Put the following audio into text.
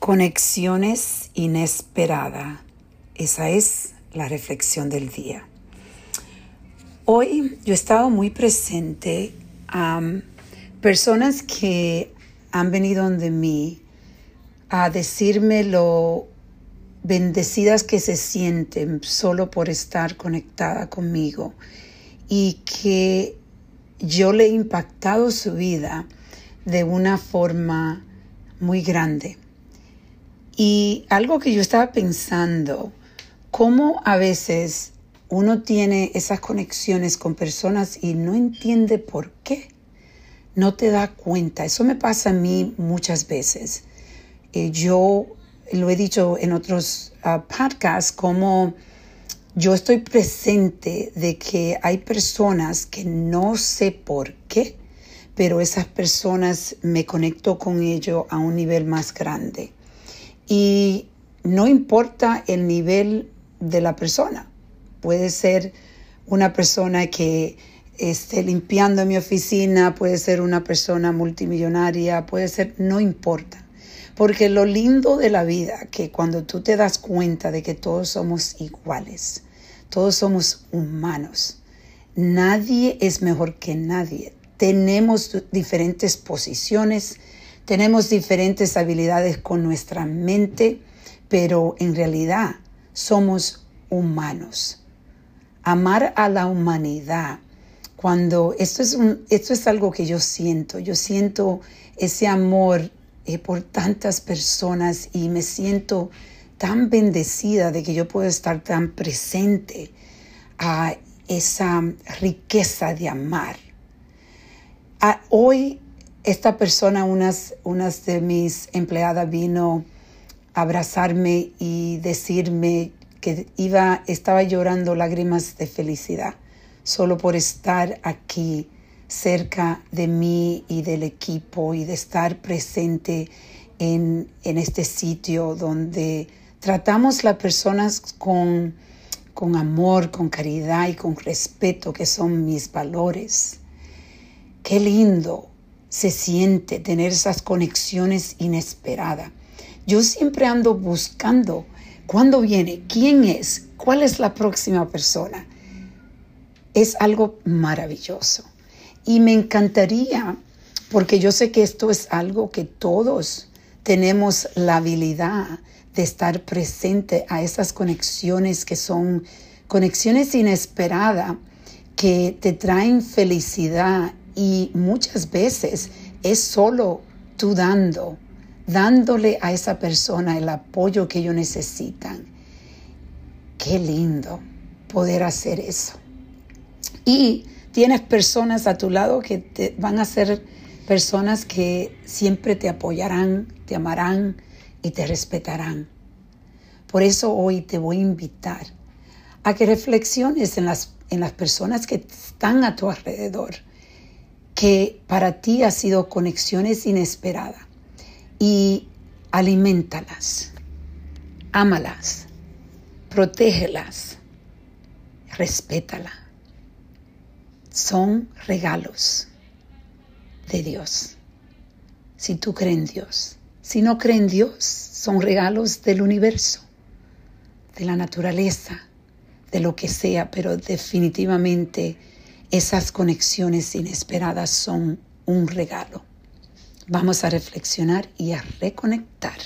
Conexiones inesperadas. Esa es la reflexión del día. Hoy yo he estado muy presente a personas que han venido de mí a decirme lo bendecidas que se sienten solo por estar conectada conmigo y que yo le he impactado su vida de una forma muy grande. Y algo que yo estaba pensando, cómo a veces uno tiene esas conexiones con personas y no entiende por qué. No te da cuenta. Eso me pasa a mí muchas veces. Eh, yo lo he dicho en otros ah, podcasts, como yo estoy presente de que hay personas que no sé por qué, pero esas personas me conecto con ellos a un nivel más grande. Y no importa el nivel de la persona. Puede ser una persona que esté limpiando mi oficina, puede ser una persona multimillonaria, puede ser, no importa. Porque lo lindo de la vida, que cuando tú te das cuenta de que todos somos iguales, todos somos humanos, nadie es mejor que nadie. Tenemos diferentes posiciones, tenemos diferentes habilidades con nuestra mente, pero en realidad somos humanos. Amar a la humanidad, cuando esto es, un, esto es algo que yo siento, yo siento ese amor eh, por tantas personas y me siento tan bendecida de que yo puedo estar tan presente a esa riqueza de amar. hoy esta persona, unas, unas de mis empleadas vino a abrazarme y decirme que iba, estaba llorando lágrimas de felicidad solo por estar aquí cerca de mí y del equipo y de estar presente en, en este sitio donde tratamos las personas con, con amor, con caridad y con respeto, que son mis valores. Qué lindo se siente tener esas conexiones inesperadas. Yo siempre ando buscando cuándo viene, quién es, cuál es la próxima persona. Es algo maravilloso. Y me encantaría, porque yo sé que esto es algo que todos tenemos la habilidad de estar presente a esas conexiones que son conexiones inesperadas que te traen felicidad y muchas veces es solo tú dando, dándole a esa persona el apoyo que ellos necesitan. Qué lindo poder hacer eso. Y tienes personas a tu lado que te, van a ser personas que siempre te apoyarán, te amarán y te respetarán. Por eso hoy te voy a invitar a que reflexiones en las, en las personas que están a tu alrededor que para ti ha sido conexiones inesperadas y alimentalas, ámalas, protégelas, respétala. Son regalos de Dios. Si tú crees en Dios. Si no crees en Dios, son regalos del universo, de la naturaleza, de lo que sea, pero definitivamente esas conexiones inesperadas son un regalo. Vamos a reflexionar y a reconectar.